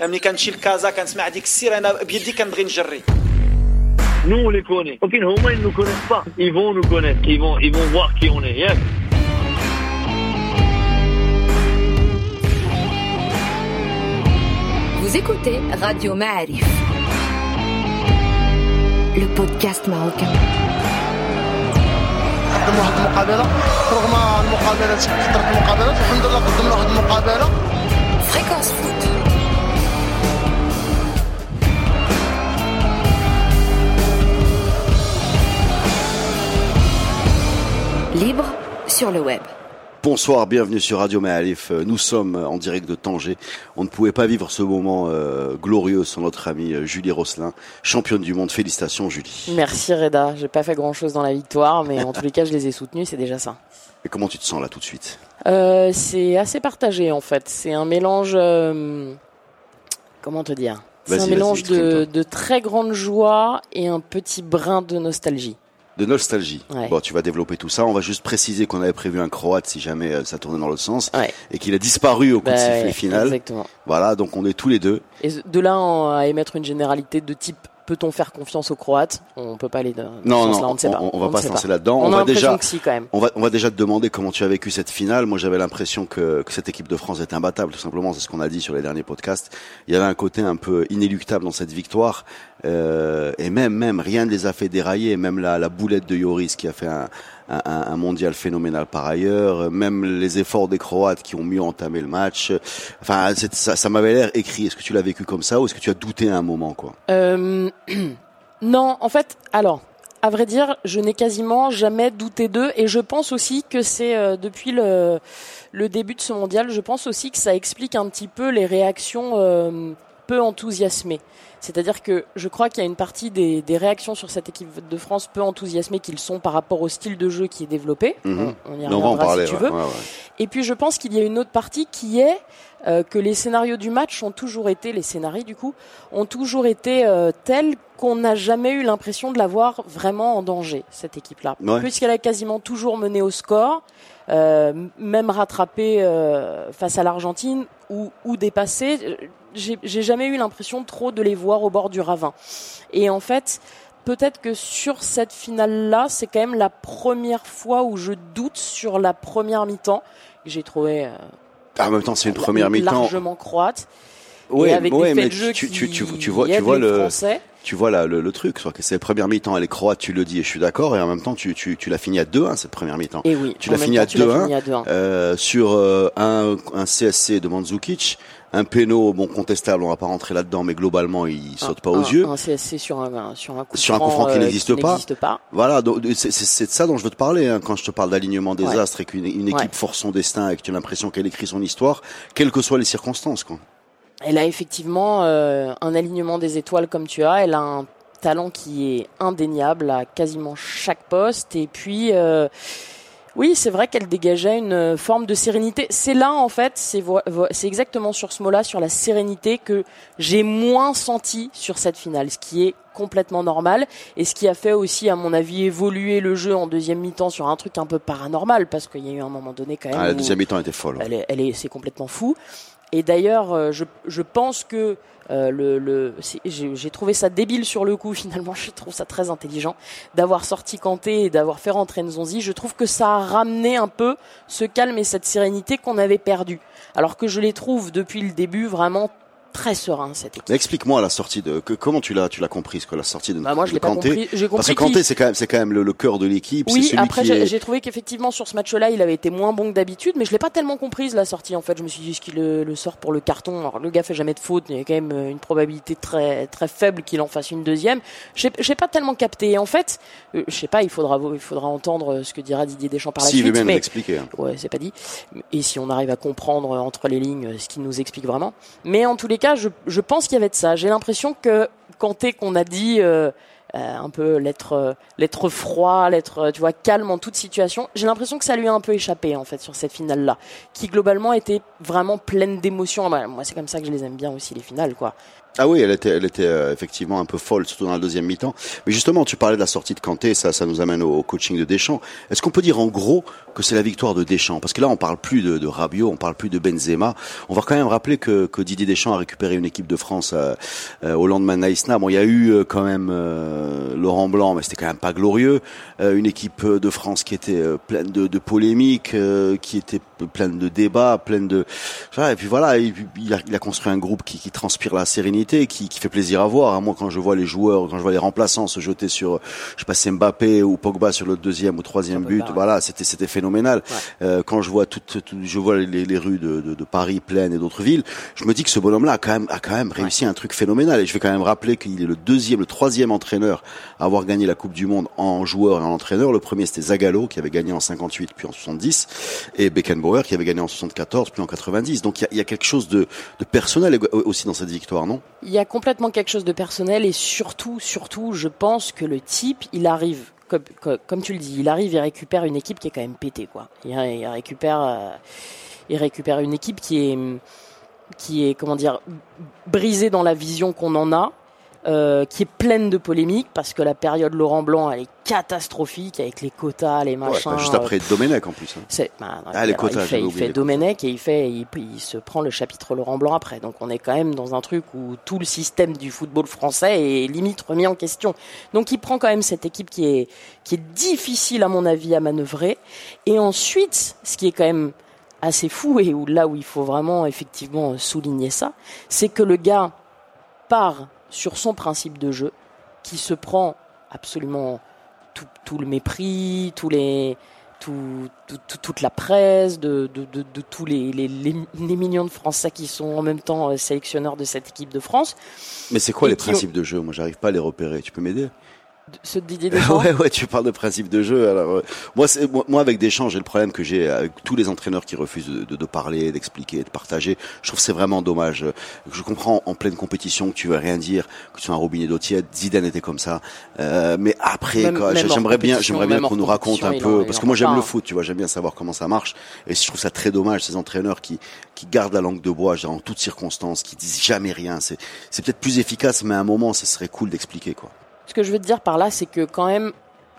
ملي كنمشي لكازا كنسمع ديك السير انا بيدي كنبغي نجري Nous, on les connaît. Ok, Homa, ils ne nous connaissent pas. Ils vont nous connaître. Ils vont, ils vont voir qui on est. Yes. Vous écoutez Radio Ma'arif, le podcast marocain. قدموا واحد المقابله رغم المقابلات كثرت المقابلات الحمد لله قدمنا واحد المقابله Fréquence foot. Libre sur le web. Bonsoir, bienvenue sur Radio Maalif. Nous sommes en direct de Tanger. On ne pouvait pas vivre ce moment euh, glorieux sans notre amie euh, Julie Rosselin, championne du monde. Félicitations Julie. Merci Reda, j'ai pas fait grand chose dans la victoire, mais en tous les cas je les ai soutenus, c'est déjà ça. Et comment tu te sens là tout de suite? Euh, c'est assez partagé en fait, c'est un mélange, euh, comment te dire? C'est un mélange de très grande joie et un petit brin de nostalgie. De nostalgie. Ouais. Bon, tu vas développer tout ça. On va juste préciser qu'on avait prévu un Croate si jamais euh, ça tournait dans l'autre sens Ouais. et qu'il a disparu au coup Bah de sifflet ouais, final. Exactement. Voilà, donc on est tous les deux. Et de là en- à émettre une généralité de type peut-on faire confiance aux Croates? On peut pas aller dans Non, ce non, sens-là, on ne sait pas. on, va ne pas se lancer là-dedans. On, On, a va déjà, si quand même. on va, on va déjà te demander comment tu as vécu cette finale. Moi, j'avais l'impression que, que cette équipe de France était imbattable, tout simplement. C'est ce qu'on a dit sur les derniers podcasts. Il y avait un côté un peu inéluctable dans cette victoire. Euh, et même, même, rien ne les a fait dérailler. Même la, la boulette de Yoris qui a fait un, un, un mondial phénoménal par ailleurs. Même les efforts des Croates qui ont mieux entamé le match. Enfin, ça, m'avait l'air écrit. Est-ce que tu l'as vécu comme ça ou est-ce que tu as douté à un moment, quoi? Euh, non, en fait, alors, à vrai dire, je n'ai quasiment jamais douté d'eux et je pense aussi que c'est euh, depuis le, le début de ce mondial, je pense aussi que ça explique un petit peu les réactions euh, peu enthousiasmées. C'est-à-dire que je crois qu'il y a une partie des, des réactions sur cette équipe de France peu enthousiasmées qu'ils sont par rapport au style de jeu qui est développé. Mhm. On, on y Mais On va en reviendra parler. si tu veux. ouais, ouais. Et puis je pense qu'il y a une autre partie qui est euh, que les scénarios du match ont toujours été, les scénarios du coup, ont toujours été euh, tels qu'on n'a jamais eu l'impression de la voir vraiment en danger, cette équipe-là. Puisqu'elle a quasiment toujours mené au score, euh, même rattrapé face à l'Argentine ou, ou dépassé. J'ai jamais eu l'impression trop de les voir au bord du ravin. Et en fait, peut-être que sur cette finale-là, c'est quand même la première fois où je doute sur la première mi-temps. que J'ai trouvé euh, Ah, en même temps, c'est une première mi-temps. largement croate. Ouais, et avec ouais, des mais de jeu tu, qui tu, tu, tu vois, tu vois le, Français. Tu vois là, le, le truc, soit que c'est la première mi-temps, elle est croate, tu le dis et je suis d'accord, et en même temps, tu, tu, tu l'as fini à 2-1 cette première mi-temps. Et oui, Tu l'as fini à tu l'as 2-1. fini à 2-1. Euh, sur euh, un, un CSC de Mandzukic, un péno, bon contestable, on va pas rentrer là-dedans, mais globalement, il saute pas aux un, yeux. Un CSC sur un, sur un coup Sur un coup franc qui euh, n'existe pas. Voilà, donc c'est de ça dont je veux te parler hein, quand je te parle d'alignement des Ouais. astres et qu'une une équipe Ouais. force son destin et que tu as l'impression qu'elle écrit son histoire, quelles que soient les circonstances. Quoi. Elle a effectivement euh, un alignement des étoiles comme tu as. Elle a un talent qui est indéniable à quasiment chaque poste. Et puis, euh, oui, c'est vrai qu'elle dégageait une forme de sérénité. C'est là, en fait, c'est exactement sur ce mot-là, sur la sérénité, que j'ai moins senti sur cette finale, ce qui est complètement normal et ce qui a fait aussi, à mon avis, évoluer le jeu en deuxième mi-temps sur un truc un peu paranormal, parce qu'il y a eu un moment donné quand même. Ah, la deuxième mi-temps était folle. elle est, elle est, c'est complètement fou. Et d'ailleurs, euh, je, je pense que euh, le, le, j'ai trouvé ça débile sur le coup. Finalement, je trouve ça très intelligent d'avoir sorti Kanté et d'avoir fait rentrer Nzonzi. Je trouve que ça a ramené un peu ce calme et cette sérénité qu'on avait perdu. Alors que je les trouve depuis le début vraiment très sereins cette équipe. Explique-moi la sortie de que, comment tu l'as tu l'as comprise que la sortie de, Bah, moi, je l'ai pas compris. Parce que compris Kanté c'est quand même c'est quand même le, le cœur de l'équipe c'est Oui, celui après j'ai est trouvé qu'effectivement sur ce match-là, il avait été moins bon que d'habitude, mais je l'ai pas tellement comprise la sortie. En fait, je me suis dit est-ce qu'il le, le sort pour le carton? Alors le gars fait jamais de faute, il y a quand même euh, une probabilité très très faible qu'il en fasse une deuxième. J'ai j'ai pas tellement capté. Et en fait, euh, je sais pas, il faudra il faudra entendre euh, ce que dira Didier Deschamps par la si suite. nous mais l'expliquer. hein. Ouais, c'est pas dit. Et si on arrive à comprendre euh, entre les lignes ce qu'il nous explique vraiment. Mais en tous les cas, je, pense qu'il y avait de ça. J'ai l'impression que Kanté, qu'on a dit, euh, euh, un peu l'être l'être froid, l'être tu vois calme en toute situation. J'ai l'impression que ça lui a un peu échappé en fait sur cette finale là, qui globalement était vraiment pleine d'émotions. Moi c'est comme ça que je les aime bien aussi les finales quoi. Ah oui, elle était, elle était euh, effectivement un peu folle, surtout dans la deuxième mi-temps. Mais justement, tu parlais de la sortie de Kanté, ça, ça nous amène au, coaching de Deschamps. Est-ce qu'on peut dire en gros que c'est la victoire de Deschamps? Parce que là, on parle plus de, de Rabiot, on parle plus de Benzema. On va quand même rappeler que, que Didier Deschamps a récupéré une équipe de France euh, euh, au lendemain de Naïsna. Bon, il y a eu euh, quand même euh, Laurent Blanc, mais c'était quand même pas glorieux. Euh, une équipe de France qui était pleine de, de polémiques, qui était pleine de débats, pleine de... Et puis voilà, il, il a, il a construit un groupe qui, qui transpire la sérénité, qui, qui fait plaisir à voir. Moi, quand je vois les joueurs, quand je vois les remplaçants se jeter sur, je sais pas, Mbappé ou Pogba sur le deuxième ou troisième but, voilà, c'était c'était phénoménal. Ouais. Euh, quand je vois toutes, toutes- je vois les, les rues de, de, de Paris pleines et d'autres villes, je me dis que ce bonhomme-là a quand même a quand même réussi un truc phénoménal. Et je vais quand même rappeler qu'il est le deuxième, le troisième entraîneur à avoir gagné la Coupe du Monde en joueur et en entraîneur. Le premier c'était Zagallo qui avait gagné en 58 puis en 70 et Beckenbauer qui avait gagné en 74 puis en 90. Donc il y a, y a quelque chose de, de personnel aussi dans cette victoire, non? Il y a complètement quelque chose de personnel et surtout, surtout, je pense que le type, il arrive, comme, tu le dis, il arrive, il récupère une équipe qui est quand même pétée, quoi. Il, il récupère, euh, il récupère une équipe qui est, qui est, comment dire, brisée dans la vision qu'on en a. euh, qui est pleine de polémiques parce que la période Laurent Blanc elle est catastrophique avec les quotas, les Ouais, machins. bah, Juste euh, après Domenech en plus. hein. c'est, bah, Ah, les alors, quotas, il fait, il fait Domenech et il fait, il, il se prend le chapitre Laurent Blanc après. Donc on est quand même dans un truc où tout le système du football français est limite remis en question. Donc il prend quand même cette équipe qui est, qui est difficile à mon avis à manœuvrer. Et ensuite, ce qui est quand même assez fou et où là où il faut vraiment effectivement souligner ça, c'est que le gars part sur son principe de jeu, qui se prend absolument tout, tout le mépris, tous les, tout, tout- tout- toute la presse, de, de, de, de tous les, les, les, les millions de Français qui sont en même temps euh, sélectionneurs de cette équipe de France. Mais c'est quoi Et les ont- principes de jeu? Moi, j'arrive pas à les repérer. Tu peux m'aider? De- Ce Didier Deschamps, Ouais, ouais, tu parles de principe de jeu. Alors, euh, moi, c'est, moi, moi, avec Deschamps, j'ai le problème que j'ai avec tous les entraîneurs qui refusent de, de, de parler, d'expliquer, de partager. Je trouve que c'est vraiment dommage. Je comprends en pleine compétition que tu veux rien dire, que tu sois un robinet d'eau tiède. Zidane était comme ça. Euh, mais après, Même- quoi, même j'aimerais bien, j'aimerais bien qu'on nous raconte un peu, en- parce que moi, j'aime le foot. Tu vois, j'aime bien savoir comment ça marche. Et je trouve ça très dommage ces entraîneurs qui qui gardent la langue de bois, dirais, en toutes circonstances, qui disent jamais rien. C'est c'est peut-être plus efficace, mais à un moment, ce serait cool d'expliquer quoi. Ce que je veux te dire par là, c'est que quand même,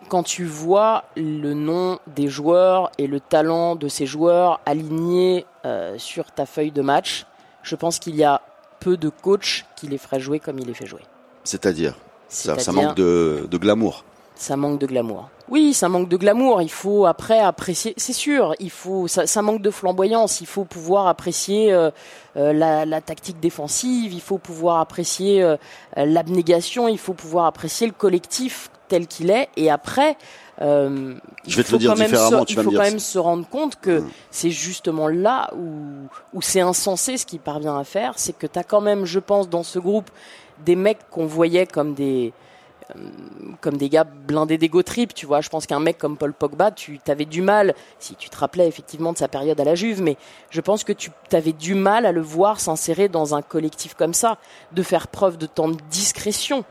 quand tu vois le nom des joueurs et le talent de ces joueurs alignés euh, sur ta feuille de match, je pense qu'il y a peu de coachs qui les feraient jouer comme il les fait jouer. C'est-à-dire, ça, manque de, de glamour. Ça manque de glamour. Oui, ça manque de glamour. Il faut après apprécier. C'est sûr, il faut. Ça, ça manque de flamboyance. Il faut pouvoir apprécier euh, euh, la, la tactique défensive. Il faut pouvoir apprécier euh, l'abnégation. Il faut pouvoir apprécier le collectif tel qu'il est. Et après, euh, il Je vais te faut le dire quand même différemment, se- tu il vas me faut dire quand ça. même se rendre compte que Mm. c'est justement là où où c'est insensé ce qu'il parvient à faire. C'est que tu as quand même, je pense, dans ce groupe des mecs qu'on voyait comme des comme des gars blindés d'ego trip, tu vois. Je pense qu'un mec comme Paul Pogba, tu avais du mal, si tu te rappelais effectivement de sa période à la Juve, mais je pense que tu avais du mal à le voir s'insérer dans un collectif comme ça, de faire preuve de tant de discrétion.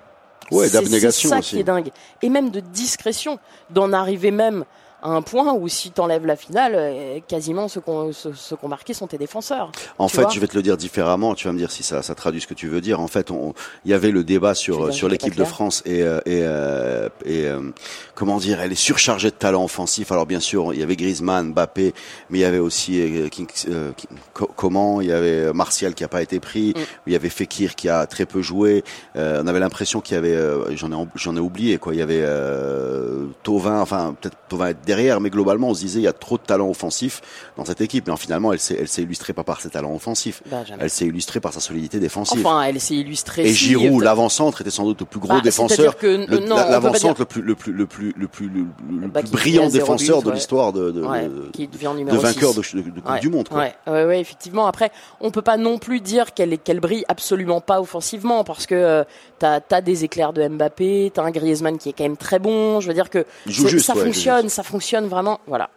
Ouais, C'est- ça qui est dingue. Et même de discrétion, d'en arriver même à un point où si t'enlèves la finale, euh, quasiment ceux qu'on ceux, ceux qu'on marqué sont tes défenseurs. En fait, je vais te le dire différemment. Tu vas me dire si ça, ça traduit ce que tu veux dire. En fait, il y avait le débat sur sur l'équipe de France et euh, et euh, et comment dire, elle est surchargée de talent offensif. Alors bien sûr, il y avait Griezmann, Mbappé, mais il y avait aussi euh, King, euh, King- Co- comment, il y avait Martial qui a pas été pris, Mm. il y avait Fekir qui a très peu joué. Euh, on avait l'impression qu'il y avait, j'en ai j'en ai oublié quoi. Il y avait euh, Tovin, enfin peut-être Tovin être derrière, mais globalement on se disait il y a trop de talent offensif dans cette équipe. Mais finalement, elle s'est elle s'est illustrée pas par ses talents offensifs. Bah. Elle s'est illustrée par sa solidité défensive. Enfin, elle s'est illustrée. et si, Giroud, l'avant-centre, était sans doute le plus gros bah, défenseur, l'avant-centre dire- le plus, le plus, le plus, le plus, le, Bah, plus brillant défenseur but, de ouais. l'histoire de, de, ouais, de, qui devient de numéro vainqueur 6. de, Coupe Ouais, du Monde. Quoi. Ouais, ouais, effectivement. Après, on peut pas non plus dire qu'elle qu'elle brille absolument pas offensivement parce que euh, t'as as des éclairs de Mbappé, t'as un Griezmann qui est quand même très bon. Je veux dire que juste, fonctionne, ça fonctionne vraiment. Voilà.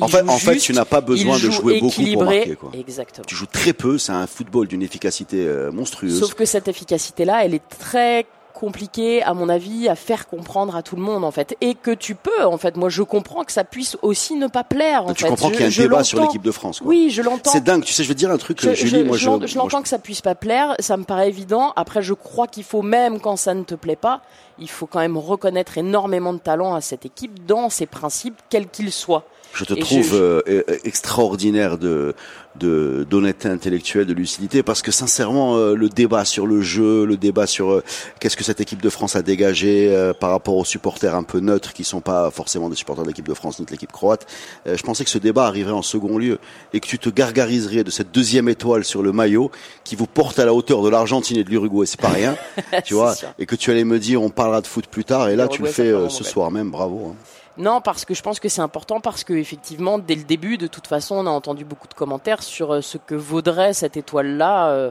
Il En fait, en tu n'as pas besoin de joue jouer beaucoup pour marquer. Quoi. Exactement. Tu joues très peu, c'est un football d'une efficacité euh, monstrueuse. Sauf que cette efficacité-là, elle est très compliqué, à mon avis, à faire comprendre à tout le monde en fait, et que tu peux en fait. Moi, je comprends que ça puisse aussi ne pas plaire. En tu fait. comprends qu'il y a un débat sur l'équipe de France. Quoi. Oui, je l'entends. C'est dingue. Tu sais, je vais te dire un truc, Je, Julie. je- moi, je je, l'entends que ça puisse pas plaire, ça me paraît évident. Après, je crois qu'il faut même quand ça ne te plaît pas, il faut quand même reconnaître énormément de talent à cette équipe dans ses principes, quels qu'ils soient. Je te Et trouve je- euh, euh, extraordinaire de de d'honnêteté intellectuelle, de lucidité, parce que sincèrement, euh, le débat sur le jeu, le débat sur qu'est-ce que cette équipe de France a dégagé euh, par rapport aux supporters un peu neutres qui sont pas forcément des supporters de l'équipe de France ni de l'équipe croate, euh, je pensais que ce débat arriverait en second lieu et que tu te gargariserais de cette deuxième étoile sur le maillot qui vous porte à la hauteur de l'Argentine et de l'Uruguay, c'est pas rien, tu vois, sûr. et que tu allais me dire on parlera de foot plus tard et là tu le fais euh, ce soir même, bravo. hein. Non, parce que je pense que c'est important parce que effectivement, dès le début, de toute façon, on a entendu beaucoup de commentaires sur euh, ce que vaudrait cette étoile-là, euh,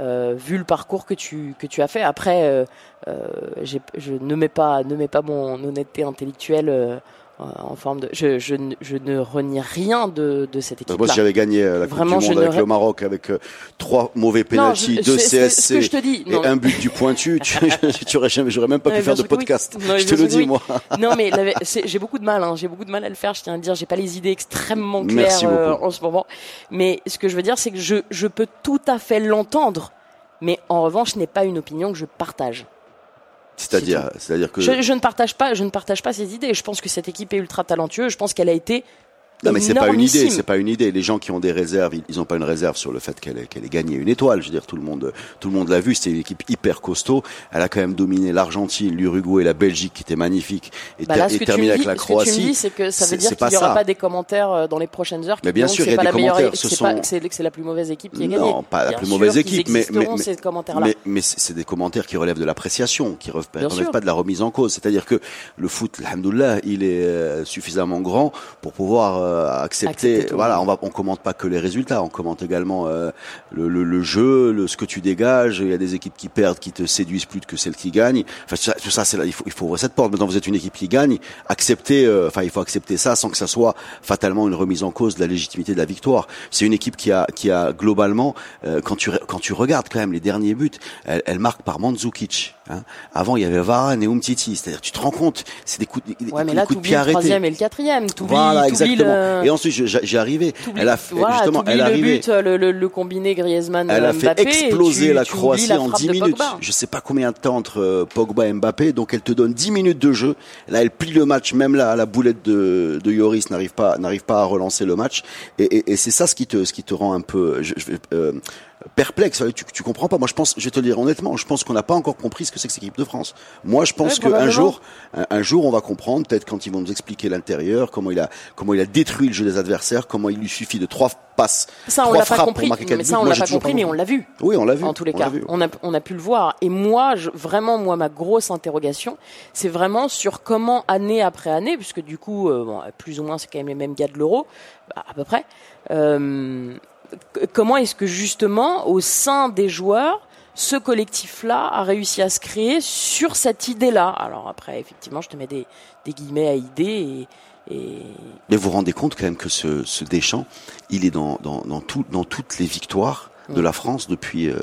euh, vu le parcours que tu as fait. Après, je ne mets pas mon honnêteté intellectuelle en forme de. Je, je, ne- je ne renie rien de, de cette équipe. Moi, si j'avais gagné euh, la Vraiment, Coupe du je Monde avec le Maroc, avec euh, trois mauvais pénaltys, deux je CSC te dis. et Non, un but du pointu, tu, tu aurais jamais, j'aurais même pas pu faire de oui. podcast. Non, je te le dis, oui. moi. Non, mais j'ai beaucoup de mal. Hein, j'ai beaucoup de mal à le faire. Je tiens à le dire. J'ai pas les idées extrêmement claires euh, en ce moment. Mais ce que je veux dire, c'est que je, je peux tout à fait l'entendre. Mais en revanche, ce n'est pas une opinion que je partage. C'est-à-dire, c'est-à-dire que. Je, je ne partage pas, je ne partage pas ces idées. Je pense que cette équipe est ultra talentueuse. Je pense qu'elle a été Non, mais c'est pas une idée, c'est pas une idée. Les gens qui ont des réserves, ils- ils ont pas une réserve sur le fait qu'elle ait, qu'elle ait gagné une étoile. Je veux dire, tout le monde, tout le monde l'a vu. C'était une équipe hyper costaud. Elle a quand même dominé l'Argentine, l'Uruguay, la Belgique, qui était magnifique, et, Bah ter- là, ce et tu terminé avec la ce que tu me Croatie. dis, c'est que ça veut dire c'est qu'il n'y aura ça. pas des commentaires euh, dans les prochaines heures qui Mais bien sûr, il y c'est a des commentaires, ce c'est pas- sont- c'est la plus mauvaise équipe qui a Non, gagné. pas la Bien plus mauvaise équipe, mais, mais, mais- ces commentaires-là. mais, mais c'est des commentaires qui relèvent de l'appréciation, qui relèvent, pas de la remise en cause. C'est-à-dire que le foot, alhamdoulilah, il est euh, suffisamment grand pour pouvoir accepter. Accepter tout. voilà, on va, on commente pas que les résultats, on commente également euh, le, le, le jeu, le, ce que tu dégages. Il y a des équipes qui perdent, qui te séduisent plus que celles qui gagnent. Enfin, tout ça, tout ça, c'est là, il faut, il faut ouvrir cette porte. Maintenant, vous êtes une équipe qui gagne, accepter. euh, Enfin, il faut accepter ça sans que ça soit fatalement une remise en cause de la légitimité de la victoire. C'est une équipe qui a, qui a globalement, euh, quand tu, quand tu regardes quand même les derniers buts, elle, elle marque par Mandzukic. Hein. Avant, il y avait Varane et Umtiti. C'est-à-dire, tu te rends compte, c'est des coups, de- des, Ouais, mais là, coups de pied le arrêtés. troisième et le quatrième. Voilà, exactement. le- Et ensuite, j'ai- arrivé. Elle a fait, voilà, justement, elle le but, le, le, le combiné Griezmann Elle a fait Mbappé, et exploser tu- la Croatie la en frappe 10 de minutes. Je sais pas combien de temps entre euh, Pogba et Mbappé, donc elle te donne 10 minutes de jeu. Là, elle plie le match, même là, la boulette de, de Yoris n'arrive pas, n'arrive pas à relancer le match. Et, et, et c'est ça ce qui te, ce qui te rend un peu, je, je euh, perplexe. Tu, tu comprends pas. Moi, je pense, je vais te le dire honnêtement, je pense qu'on n'a pas encore compris ce que c'est que cette équipe de France. Moi, je pense Ouais, qu'un jour, un, un jour, on va comprendre, peut-être quand ils vont nous expliquer l'intérieur, comment il a, comment il a détruit le jeu des adversaires, comment il lui suffit de trois passes, Ça, on trois l'a pas frappes compris. pour marquer Mais ça, on l'a pas compris, mais on l'a vu. Oui, on l'a vu. En tous les On cas, on a, on a pu le voir. Et moi, je, vraiment, moi, ma grosse interrogation, c'est vraiment sur comment, année après année, puisque du coup, euh, bon, plus ou moins, c'est quand même les mêmes gars de l'euro, bah, à peu près, euh, comment est-ce que justement, au sein des joueurs, ce collectif-là a réussi à se créer sur cette idée-là? Alors après, effectivement, je te mets des, des guillemets à idée et, et Mais vous vous rendez compte quand même que ce, ce Deschamps, il est dans, dans, dans, tout, dans toutes les victoires de Mm. la France depuis, euh,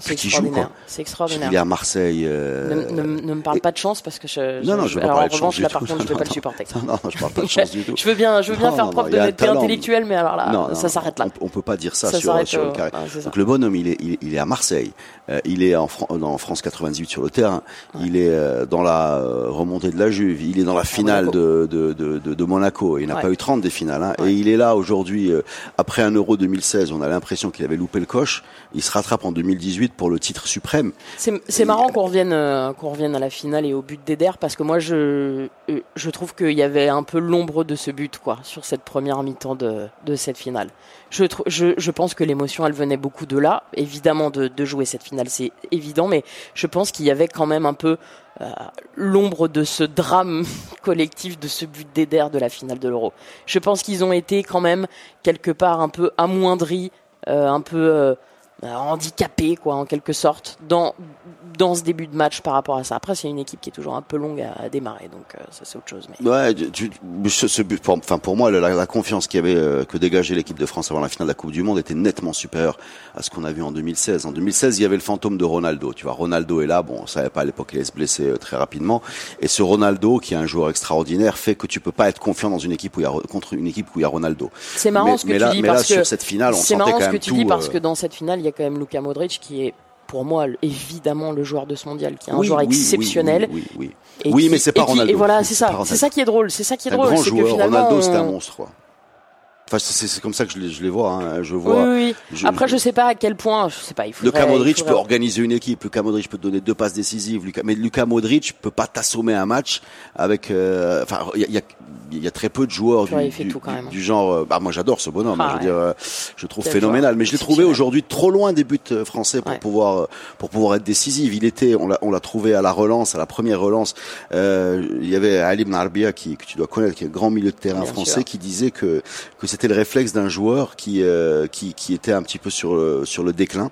c'est extraordinaire. Il est à Marseille. euh, Ne, ne- ne me parle et- pas de chance parce que je, Non, non, je veux pas alors parler en de chance revanche du là tout. par contre je vais Non, pas le supporter. Non, non, je parle pas de chance du tout. Je veux bien, je veux bien Non, faire preuve d'honnêteté intellectuelle, mais alors là, ça s'arrête là. On, on peut pas dire ça, Ça sur, euh, le carré. ouais. Donc le bonhomme, il est, il, est- il est à Marseille. Euh, il est en, Fran- France 98 sur le terrain. Il est euh, dans la euh, remontée de la Juve. Il est dans la finale de, de, de, de, de Monaco. Il n'a pas eu 30 des finales. Hein. Et il est là aujourd'hui, euh, après un Euro 2016. On a l'impression qu'il avait loupé le coche. Il se rattrape en 2018 pour le titre suprême. C'est marrant qu'on revienne, euh, qu'on revienne à la finale et au but d'Eder parce que moi je, euh, je trouve qu'il y avait un peu l'ombre de ce but quoi sur cette première mi-temps de, de cette finale. Je, je, je pense que l'émotion elle venait beaucoup de là, évidemment de, de jouer cette finale c'est évident, mais je pense qu'il y avait quand même un peu euh, l'ombre de ce drame collectif de ce but d'Eder de la finale de l'Euro. Je pense qu'ils ont été quand même quelque part un peu amoindris, euh, un peu handicapé, quoi, en quelque sorte, dans dans ce début de match par rapport à ça. Après, c'est une équipe qui est toujours un peu longue à, à démarrer, donc euh, ça c'est autre chose. Mais... Ouais, tu- ce, ce but, pour, enfin pour moi, la, la confiance qu'il y avait euh, que dégageait l'équipe de France avant la finale de la Coupe du Monde était nettement supérieure à ce qu'on a vu en 2016. En 2016, il y avait le fantôme de Ronaldo. Tu vois, Ronaldo est là. Bon, on savait pas à l'époque qu'il allait se blesser euh, très rapidement. Et ce Ronaldo, qui est un joueur extraordinaire, fait que tu peux pas être confiant dans une équipe où il y a contre une équipe où il y a Ronaldo. C'est marrant mais, ce que mais tu là, dis mais là, parce sur que cette finale, on c'est sentait marrant quand même que tu tout. dis parce euh, que dans cette finale, il y a quand même Luka Modric qui est pour moi évidemment le joueur de ce mondial, qui est un oui, joueur oui, exceptionnel. Oui, oui, oui. et qui- mais c'est pas et qui- Ronaldo. Et voilà, c'est ça. C'est ça qui est drôle. C'est ça qui est C'est un drôle, grand c'est que joueur. finalement, Ronaldo, c'est un on- monstre. Quoi. Enfin, c'est comme ça que je les, je les vois. Hein. Je vois. oui, oui. je- Après, je- sais pas à quel point. Je sais pas. Il faudrait, Luka Modric il peut organiser une équipe. Luka Modric peut te donner deux passes décisives. Mais Luka Modric peut pas t'assommer un match avec. euh, Enfin, il y a, il y a- il y a très peu de joueurs du, genre. euh, Bah, moi, j'adore ce bonhomme. Ah, hein, je veux ouais. dire, euh, je le trouve phénoménal. Mais je l'ai trouvé aujourd'hui trop loin des buts euh, français pour Ouais. pouvoir pour pouvoir être décisif. Il était, on l'a on l'a trouvé à la relance, à la première relance. Euh, il y avait Ali Ibn Arbia qui que tu dois connaître, qui est un grand milieu de terrain Bien français, sûr. qui disait que que c'était le réflexe d'un joueur qui euh, qui qui était un petit peu sur le, sur le déclin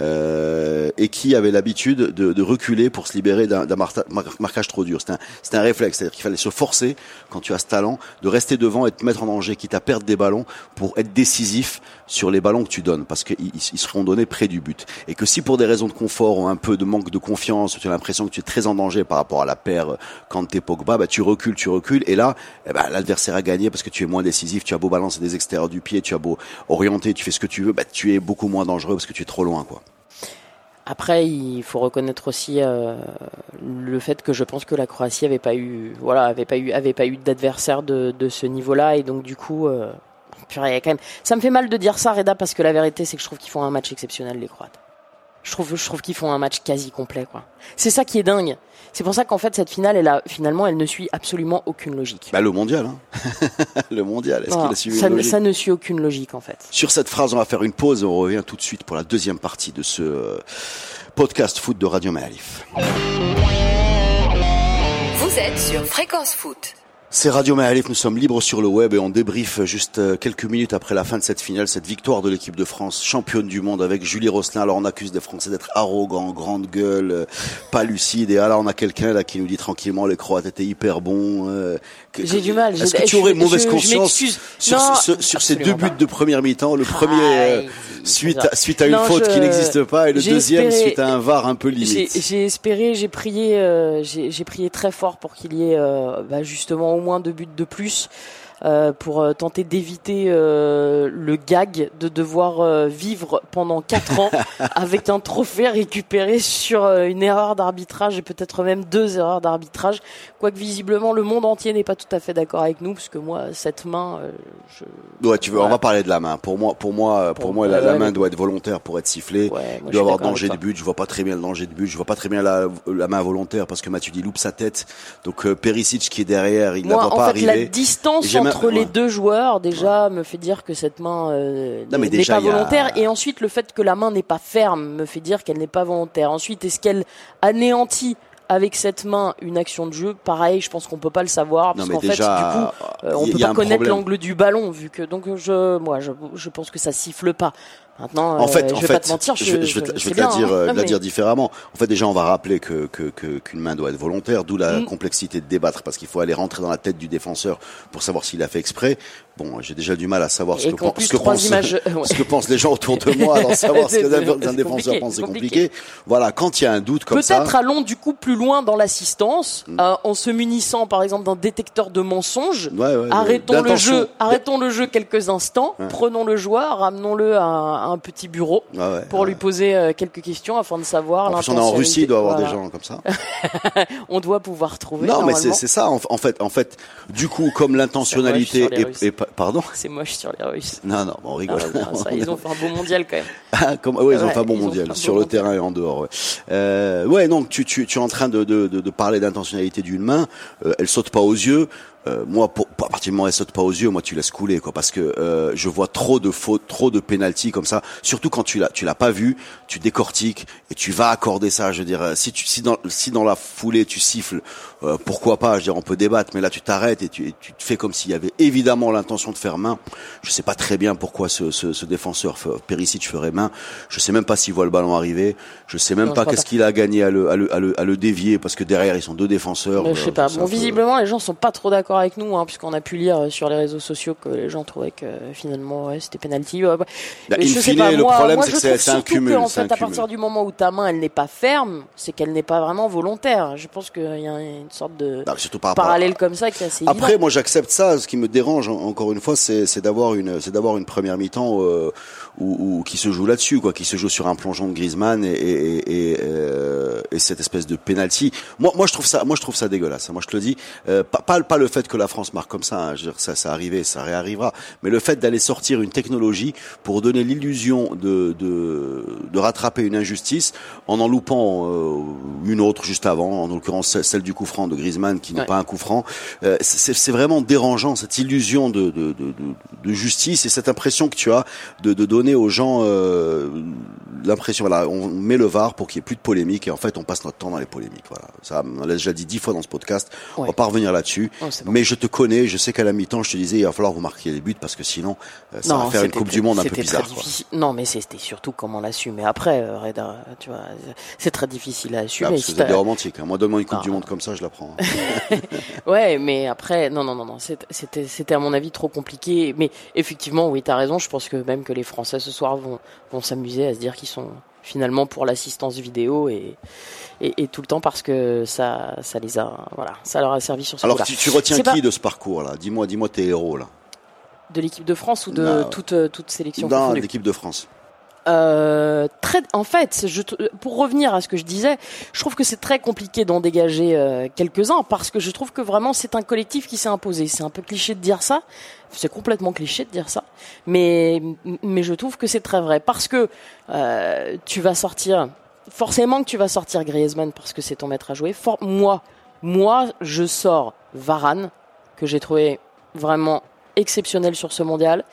euh, et qui avait l'habitude de, de reculer pour se libérer d'un marquage trop dur. C'était un, un réflexe, c'est-à-dire qu'il fallait se forcer, quand tu as ce talent, de rester devant et de te mettre en danger, quitte à perdre des ballons, pour être décisif sur les ballons que tu donnes, parce qu'ils ils- seront donnés près du but. Et que si pour des raisons de confort ou un peu de manque de confiance, tu as l'impression que tu es très en danger par rapport à la paire Kanté-Pogba, bah, tu recules, tu recules, et là, eh ben, l'adversaire a gagné parce que tu es moins décisif, tu as beau balancer des extérieurs du pied, tu as beau orienter, tu fais ce que tu veux, bah, tu es beaucoup moins dangereux parce que tu es trop loin, quoi. Après, il faut reconnaître aussi euh, le fait que je pense que la Croatie avait pas eu, voilà, avait pas eu, avait pas eu d'adversaire de, ce niveau-là, et donc du coup, euh, purée, quand même. Ça me fait mal de dire ça, Reda, parce que la vérité, c'est que je trouve qu'ils font un match exceptionnel, les Croates. Je trouve, je trouve qu'ils font un match quasi complet, quoi. C'est ça qui est dingue. C'est pour ça qu'en fait, cette finale, elle a, finalement, elle ne suit absolument aucune logique. Bah, le mondial, hein. le mondial. Est-ce Voilà. qu'il a suivi ça, une ne- logique ça ne suit aucune logique, en fait. Sur cette phrase, on va faire une pause et on revient tout de suite pour la deuxième partie de ce euh, podcast foot de Radio Malif. Vous êtes sur Fréquence Foot. C'est Radio Malif, nous sommes libres sur le web et on débriefe juste euh, quelques minutes après la fin de cette finale, cette victoire de l'équipe de France, championne du monde avec Julie Rosselin. Alors on accuse des Français d'être arrogants, grande gueule, euh, pas lucides. Et là on a quelqu'un là qui nous dit tranquillement les Croates étaient hyper bons. euh, J'ai du mal. Est-ce j'ai- que tu je- aurais mauvaise je- conscience sur, Non, ce- sur ces deux buts de première mi-temps Le premier Ah, euh, il- suite, à, suite à une Non, faute je- qui n'existe pas et le j'ai deuxième espéré- suite à un VAR un peu J'ai limite. j'ai espéré, j'ai prié, euh, j'ai j'ai prié très fort pour qu'il y ait euh, bah, justement au moins deux buts de plus. Euh, pour euh, tenter d'éviter euh, le gag de devoir euh, vivre pendant quatre ans avec un trophée récupéré sur euh, une erreur d'arbitrage et peut-être même deux erreurs d'arbitrage. Quoique visiblement le monde entier n'est pas tout à fait d'accord avec nous, parce que moi cette main, euh, je... Ouais, tu veux, on va parler de la main. Pour moi, pour moi, pour Pour- moi, la, main doit être volontaire pour être sifflée. ouais, Il doit avoir danger de but. Je vois pas très bien le danger de but. Je vois pas très bien la, la main volontaire parce que Matuidi loupe sa tête. Donc euh, Perisic qui est derrière, il ne la voit pas fait, arriver. la distance même- entre les deux joueurs déjà me fait dire que cette main euh, n'est pas a- volontaire. Et ensuite, le fait que la main n'est pas ferme me fait dire qu'elle n'est pas volontaire. Ensuite, est-ce qu'elle anéantit avec cette main une action de jeu? Pareil, je pense qu'on peut pas le savoir parce qu'en fait, du coup, euh, on peut pas connaître l'angle du ballon vu que donc je, moi, je, je pense que ça siffle pas. Maintenant, En fait, euh, je vais fait, pas te mentir, je, je, vais- je te- je vais sais te la bien, dire, hein, euh, de la mais- dire différemment. En fait, déjà, on va rappeler que qu'une main doit être volontaire, d'où la Mm. complexité de débattre, parce qu'il faut aller rentrer dans la tête du défenseur pour savoir s'il a fait exprès. Bon, j'ai déjà du mal à savoir ce que, qu'en pen- plus, ce que trois pensent, images, ouais. ce que pensent les gens autour de moi, savoir ce que d'un défenseur pense, c'est compliqué. Voilà, quand il y a un doute comme ça. Peut-être allons du coup plus loin dans l'assistance, Mm. euh, en se munissant par exemple d'un détecteur de mensonges. Ouais, ouais, Arrêtons le jeu, arrêtons le jeu quelques instants, prenons le joueur, ramenons-le à un, petit bureau ouais, pour ouais. lui poser euh, quelques questions afin de savoir En plus, on est en Russie, il doit y avoir des gens comme ça. On doit pouvoir trouver. non, mais c'est ça. En, en fait, en fait, du coup, comme l'intentionnalité est, est pardon. C'est moche sur les Russes. Non, non, on Ah, rigole. ça, ils ont fait un beau mondial quand même. Ah, Comme, ouais, ils ont fait un bon mondial sur bon le mondial. terrain et en dehors. Ouais, euh, ouais donc tu, tu, tu es en train de, de, de, de parler d'intentionnalité d'une main. Euh, elle saute pas aux yeux. Euh, moi, pour, pour- à partir du moment où elle saute pas aux yeux, moi tu laisses couler, quoi, parce que euh, je vois trop de fautes, trop de pénalties comme ça. Surtout quand tu l'as, tu l'as pas vu, tu décortiques et tu vas accorder ça. Je veux dire, euh, si tu, si dans, si dans la foulée tu siffles, euh, pourquoi pas Je veux dire, on peut débattre, mais là tu t'arrêtes et tu, et tu te fais comme s'il y avait évidemment l'intention de faire main. Je sais pas très bien pourquoi ce, ce, ce défenseur fe- Perisic ferait main. Je sais même pas s'il voit le ballon arriver. Je sais même Non, pas qu'est-ce qu'il a gagné à le, à le, à le, à le dévier parce que derrière ils sont deux défenseurs. Mais je sais Euh, pas. Bon, peu- visiblement, les gens sont pas trop d'accord avec nous, hein, puisqu'on a pu lire euh, sur les réseaux sociaux que les gens trouvaient que euh, finalement, ouais, c'était penalty. Ouais. Bah, Mais in je sais pas, le moi, problème, moi, c'est que c'est un cumul. qu'en c'est un fait, à partir du moment où ta main, elle n'est pas ferme, c'est qu'elle n'est pas vraiment volontaire. Je pense qu'il y a une sorte de Non, mais surtout par rapport à- parallèle comme ça qui est assez Après, évident. moi, j'accepte ça. Ce qui me dérange, en- encore une fois, c'est c'est d'avoir une, c'est d'avoir une première mi-temps euh, où, où- qui se joue là-dessus, quoi, qui se joue sur un plongeon de Griezmann et, et, et, euh, et cette espèce de penalty. Moi, moi, je trouve ça, moi, je trouve ça dégueulasse. Moi, je te le dis, euh, pas, pas, pas le fait que la France marque comme ça. hein, je veux dire, ça, ça arrivait, ça réarrivera. Mais le fait d'aller sortir une technologie pour donner l'illusion de, de, de rattraper une injustice en en loupant euh, une autre juste avant, en l'occurrence celle- du coup franc de Griezmann qui n'est Ouais. pas un coup franc. Euh, c'est c'est vraiment dérangeant cette illusion de, de, de, de, de justice et cette impression que tu as de, de donner aux gens euh, l'impression voilà on met le VAR pour qu'il n'y ait plus de polémique et en fait on passe notre temps dans les polémiques voilà ça on l'a déjà dit dix fois dans ce podcast on Ouais. va pas revenir là-dessus Oh, bon. mais je te connais je sais qu'à la mi-temps je te disais il va falloir vous marquer les buts parce que sinon euh, ça va faire une coupe très- du monde un peu bizarre quoi. Non, mais c'était surtout comment on l'assume. Mais après, euh, Reda, tu vois, c'est très difficile à Ah, assumer. parce que Si des romantiques hein. moi donne-moi une coupe du monde comme ça je la prends hein. Ouais, mais après, non, non, non, non, c'était, c'était à mon avis trop compliqué. Mais effectivement, oui, t'as raison. Je pense que même que les Français ce soir vont, vont s'amuser à se dire qu'ils sont finalement pour l'assistance vidéo et, et, et tout le temps parce que ça, ça les a, voilà, ça leur a servi sur ce alors tu, tu retiens qui pas- de ce parcours là? Dis-moi dis-moi tes héros là. De l'équipe de France ou de Non. toute, euh, toute sélection confondue? l'équipe de France Euh, très, en fait, je, pour revenir à ce que je disais, je trouve que c'est très compliqué d'en dégager euh, quelques-uns parce que je trouve que vraiment c'est un collectif qui s'est imposé. C'est un peu cliché de dire ça, c'est complètement cliché de dire ça, mais mais je trouve que c'est très vrai parce que euh, tu vas sortir, forcément que tu vas sortir Griezmann parce que c'est ton maître à jouer. Moi, moi, je sors Varane que j'ai trouvé vraiment exceptionnel sur ce mondial.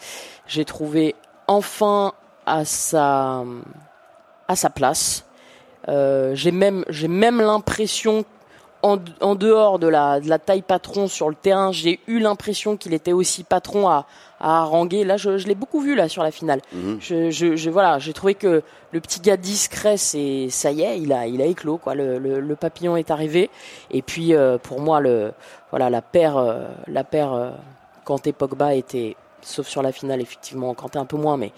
J'ai trouvé enfin à sa à sa place. Euh, j'ai même j'ai même l'impression en, en dehors de la de la taille patron sur le terrain, j'ai eu l'impression qu'il était aussi patron à à haranguer. Là, je, je l'ai beaucoup vu là sur la finale. Mhm. Je, je, je- voilà, j'ai trouvé que le petit gars discret, c'est ça y est, il a il a éclos quoi. Le, le, le papillon est arrivé. Et puis euh, pour moi le voilà la paire euh, la paire euh, Kanté Pogba était sauf sur la finale effectivement Kanté un peu moins mais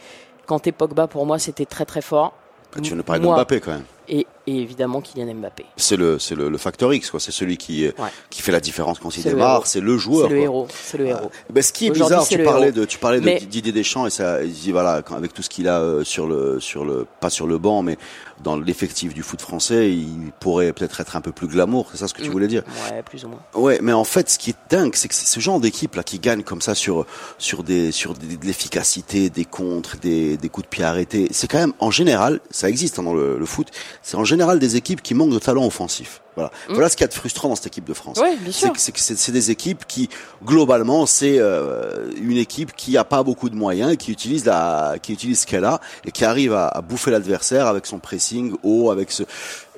Kanté Pogba pour moi c'était très très fort. tu nous parler de Mbappé quand même et, et évidemment Kylian Mbappé. c'est le c'est le, le facteur X quoi c'est celui qui euh, Ouais. qui fait la différence quand il C'est le démarre c'est le C'est joueur le quoi. héros, c'est le héros. Ben, ce qui est bizarre, c'est tu le parlais héros. de, tu parlais Mais- de Didier Deschamps et ça, il dit voilà, quand- avec tout ce qu'il a euh, sur le, sur le, pas sur le banc, mais dans l'effectif du foot français, il pourrait peut-être être un peu plus glamour. C'est ça ce que tu Mm. voulais dire? Ouais, plus ou moins. Ouais, mais en fait, ce qui est dingue, c'est que c'est ce genre d'équipe là qui gagne comme ça sur sur des sur des- de l'efficacité, des contres, des, des coups de pied arrêtés. C'est quand même en général, ça existe hein, dans le, le foot. C'est en général des équipes qui manquent de talent offensif. Voilà, voilà ce qu'il y a de frustrant dans cette équipe de France. Mm. Oui, C'est des équipes qui globalement c'est euh, une équipe qui a pas beaucoup de moyens, qui utilise la qui utilise ce qu'elle a et qui arrive à, à bouffer l'adversaire avec son pressing haut, avec ce.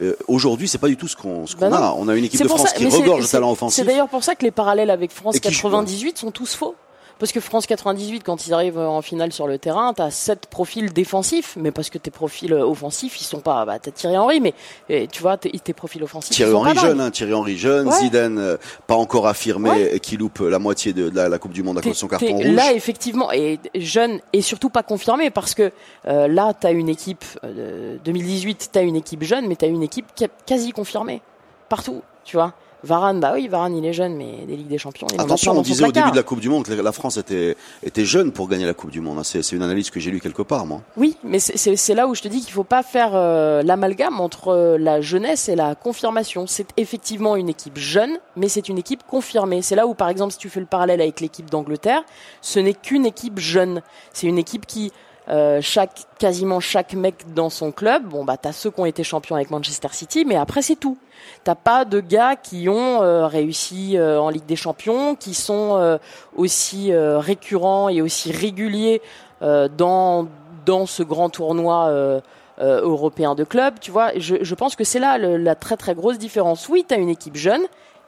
euh, Aujourd'hui, c'est pas du tout ce qu'on ce qu'on Bah a. On a une équipe de France ça- qui regorge de talent offensif. C'est d'ailleurs pour ça que les parallèles avec France Et qui joue, 98 sont tous faux. Parce que France 98, quand ils arrivent en finale sur le terrain, t'as sept profils défensifs, mais parce que tes profils euh, offensifs, ils sont pas. Bah, t'as Thierry Henry, mais euh, tu vois, tes, tes profils offensifs. Thierry ils sont Henry pas jeune, hein, Thierry Henry jeune, Ouais. Zidane euh, pas encore affirmé Ouais. et qui loupe la moitié de la, la Coupe du Monde à cause de son carton rouge. Là, effectivement, et jeune et surtout pas confirmé parce que euh, là, t'as une équipe euh, 2018, t'as une équipe jeune, mais t'as une équipe qui est quasi confirmée partout, tu vois. Varane, bah oui, Varane, il est jeune, mais des Ligues des Champions, il Attention, on disait au début de la Coupe du Monde que la France était était jeune pour gagner la Coupe du Monde. hein. C'est c'est une analyse que j'ai lue quelque part, moi. Oui, mais c'est- c'est c'est là où je te dis qu'il faut pas faire euh, l'amalgame entre euh, la jeunesse et la confirmation. C'est effectivement une équipe jeune, mais c'est une équipe confirmée. C'est là où, par exemple, si tu fais le parallèle avec l'équipe d'Angleterre, ce n'est qu'une équipe jeune. C'est une équipe qui euh, chaque quasiment chaque mec dans son club. Bon bah t'as ceux qui ont été champions avec Manchester City, mais après c'est tout. T'as pas de gars qui ont euh, réussi euh, en Ligue des Champions, qui sont euh, aussi euh, récurrents et aussi réguliers euh, dans dans ce grand tournoi européen de club. Tu vois, je, je pense que c'est là le- la très très grosse différence. Oui, t'as une équipe jeune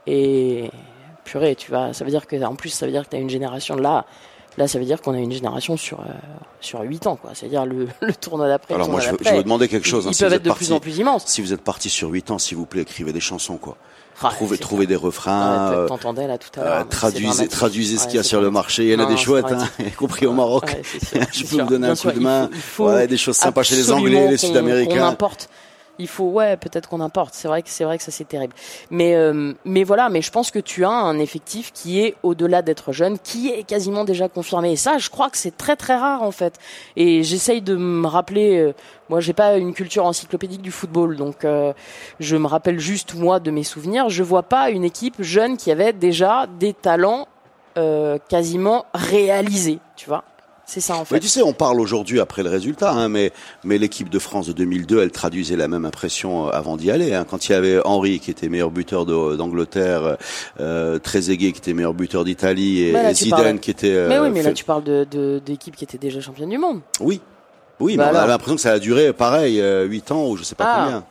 et purée, tu vois, ça veut dire que en plus ça veut dire que t'as une génération là. Là, ça veut dire qu'on a une génération sur euh, sur huit ans, quoi. C'est-à-dire le, le tournoi d'après. Alors moi, je je veux demander quelque chose. Ils, hein, ils si peuvent vous être de parti- plus en plus immenses. Si vous êtes parti sur 8 ans, s'il vous plaît, écrivez des chansons, quoi. Ah, trouvez, trouvez des Ah, refrains. ouais, euh, T'entendais là tout à euh, l'heure. traduisez, traduisez ce qu'il y a sur le marché. Il y en a des chouettes, hein, y compris au Maroc. Ouais, sûr, je peux sûr. vous donner Bien un sûr, coup de il main. faut- il faut Ouais, des choses sympas chez les Anglais, les Sud-Américains. qu'on importe. Il faut, ouais, peut-être qu'on importe. C'est vrai que c'est vrai que ça c'est terrible. Mais, euh, mais voilà. Mais je pense que tu as un effectif qui est au-delà d'être jeune, qui est quasiment déjà confirmé. Et ça, je crois que c'est très très rare en fait. Et j'essaye de me rappeler. euh, moi, j'ai pas une culture encyclopédique du football, donc euh, je me rappelle juste moi de mes souvenirs. Je vois pas une équipe jeune qui avait déjà des talents euh, quasiment réalisés. Tu vois, c'est ça en Mais fait. tu sais, on parle aujourd'hui après le résultat, hein, mais, mais l'équipe de France de 2002, elle traduisait la même impression euh, avant d'y aller. Hein. Quand il y avait Henry qui était meilleur buteur d'Angleterre, euh, Trezeguet qui était meilleur buteur d'Italie et, Mais là, et Zidane parles- qui était. euh, Mais oui, mais là fait- tu parles de de- d'équipes qui étaient déjà championnes du monde. Oui, oui, Bah mais on a l'impression que ça a duré pareil, euh, 8 ans ou je sais pas Ah. combien.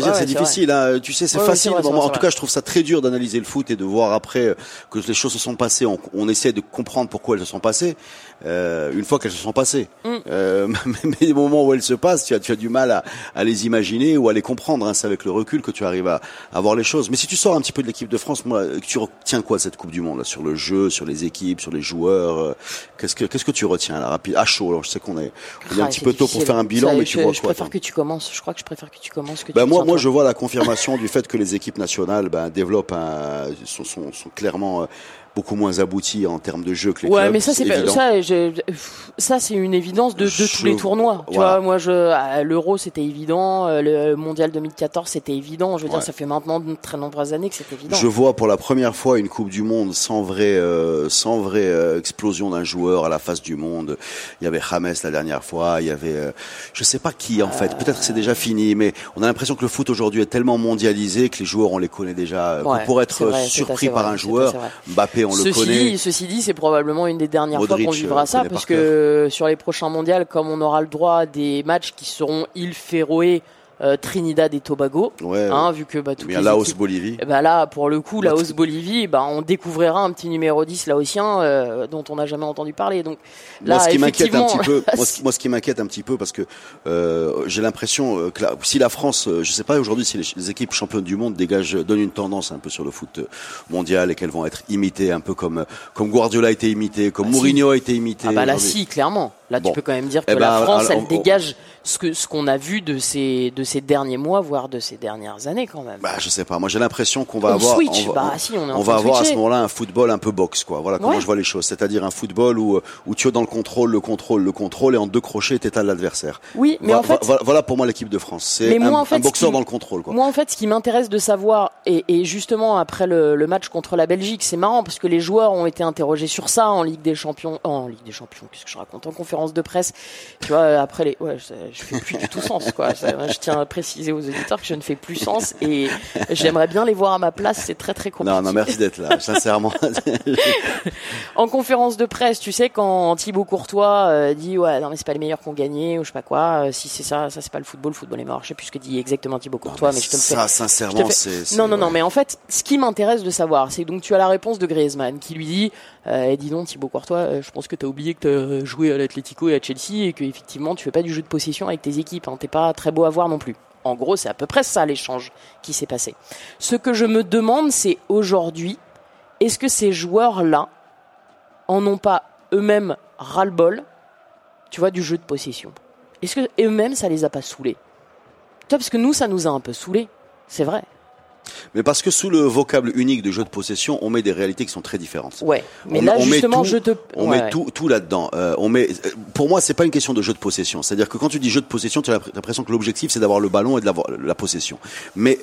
Ouais, c'est difficile, hein. tu sais, c'est Ouais, facile. vrai, vrai, en tout cas, je trouve ça très dur d'analyser le foot et de voir après que les choses se sont passées. On, on essaie de comprendre pourquoi elles se sont passées. Euh, une fois qu'elles se sont passées, Mm. euh, mais les moments où elles se passent, tu as, tu as du mal à, à les imaginer ou à les comprendre. Hein. C'est avec le recul que tu arrives à, à voir les choses. Mais si tu sors un petit peu de l'équipe de France, moi, tu retiens quoi de cette Coupe du Monde là, sur le jeu, sur les équipes, sur les joueurs euh, Qu'est-ce que qu'est-ce que tu retiens là, rapide, à chaud Alors, je sais qu'on est, on est un Ah, petit peu tôt pour faire un bilan, Ça, mais tu je, vois je quoi préfère toi? que tu commences. Je crois que je préfère que tu commences. Que bah tu moi, moi, je vois la confirmation du fait que les équipes nationales ben, développent un, sont, sont, sont clairement euh, beaucoup moins abouties en termes de jeu que les Ouais, clubs. mais ça c'est pas- ça, je- ça c'est une évidence de, de tous les tournois. Tu voilà. vois, moi je l'Euro c'était évident, euh, le mondial 2014 c'était évident. Je veux Ouais. dire, ça fait maintenant de très nombreuses années que c'est évident. Je vois pour la première fois une Coupe du Monde sans vraie, euh, sans vraie euh, explosion d'un joueur à la face du monde. Il y avait James la dernière fois, il y avait, euh, je sais pas qui en fait. Peut-être que c'est déjà fini, mais on a l'impression que le foot aujourd'hui est tellement mondialisé que les joueurs on les connaît déjà. Ouais, que pour être vrai, surpris par vrai, un joueur, vrai. Mbappé on le ceci connaît. dit, ceci dit, c'est probablement une des dernières Modric, fois qu'on vivra euh, ça, parce par que sur les prochains mondiaux, comme on aura le droit à des matchs qui seront île Féroé, euh, Trinidad et Tobago, Ouais. hein, vu que bah, toutes Ou bien les Laos, équipes- Bolivie. Ben là, pour le coup, Bah, Laos Bolivie, bah, on découvrira un petit numéro 10 laotien euh, dont on n'a jamais entendu parler. Donc là, moi, ce qui m'inquiète un petit peu, moi, ce, moi, ce qui m'inquiète un petit peu, parce que euh, j'ai l'impression euh, que la- si la France, euh, je sais pas aujourd'hui si les, les équipes championnes du monde dégagent, donnent une tendance un peu sur le foot mondial et qu'elles vont être imitées un peu comme comme Guardiola a été imité, comme Ah, si. Mourinho a été imité. ah bah là, si, clairement. Là, Bon. tu peux quand même dire que Eh la ben, France, alors, elle on- dégage ce que ce qu'on a vu de ces de ces derniers mois, voire de ces dernières années, quand même. Bah, je sais pas. Moi, j'ai l'impression qu'on va On avoir, switch. on va, Bah, si, on on va avoir à ce moment-là un football un peu box, quoi. Voilà comment je vois les choses. C'est-à-dire un football où où tu es dans le contrôle, le contrôle, le contrôle, et en deux crochets, t'étales l'adversaire. Oui, mais Voilà- en fait, voilà, pour moi l'équipe de France. C'est un, moi, en fait, un ce boxeur dans le contrôle, quoi. Moi, en fait, ce qui m'intéresse de savoir, et, et justement après le, le match contre la Belgique, c'est marrant parce que les joueurs ont été interrogés sur ça en Ligue des Champions, en Ligue des Champions, qu'est-ce que je raconte, en conférence de presse. Tu vois, après les, ouais, je, fais plus du tout sens, quoi. Ça, je tiens à préciser aux auditeurs que je ne fais plus sens et j'aimerais bien les voir à ma place. C'est très très compliqué. Non, non, merci d'être là. Sincèrement. En conférence de presse, tu sais, quand Thibaut Courtois euh, dit ouais, non mais c'est pas les meilleurs qui ont gagné ou je sais pas quoi. euh, si c'est ça, ça c'est pas le football, le football est mort. Je sais plus ce que dit exactement Thibaut Courtois, mais, je te le fais. ça, sincèrement, c'est. Non, non, non, ouais. mais en fait, ce qui m'intéresse de savoir, c'est donc tu as la réponse de Griezmann qui lui dit, euh, dis donc Thibaut Courtois, je pense que tu as oublié que tu as joué à l'Atlético et à Chelsea et que effectivement tu fais pas du jeu de possession avec tes équipes, hein, t'es pas très beau à voir non plus. En gros, c'est à peu près ça l'échange qui s'est passé. Ce que je me demande, c'est aujourd'hui, est-ce que ces joueurs-là en ont pas eux-mêmes ras-le-bol, tu vois, du jeu de possession? Est-ce que eux-mêmes ça les a pas saoulés? Parce que nous, ça nous a un peu saoulés, c'est vrai. Mais parce que sous le vocable unique de jeu de possession, on met des réalités qui sont très différentes. Ouais, mais On- là on met justement, tout- je te. On ouais, met ouais. tout, tout là-dedans. Euh, on met, pour moi, c'est pas une question de jeu de possession. C'est-à-dire que quand tu dis jeu de possession, tu as l'impression que l'objectif c'est d'avoir le ballon et de l'avoir- la possession. Mais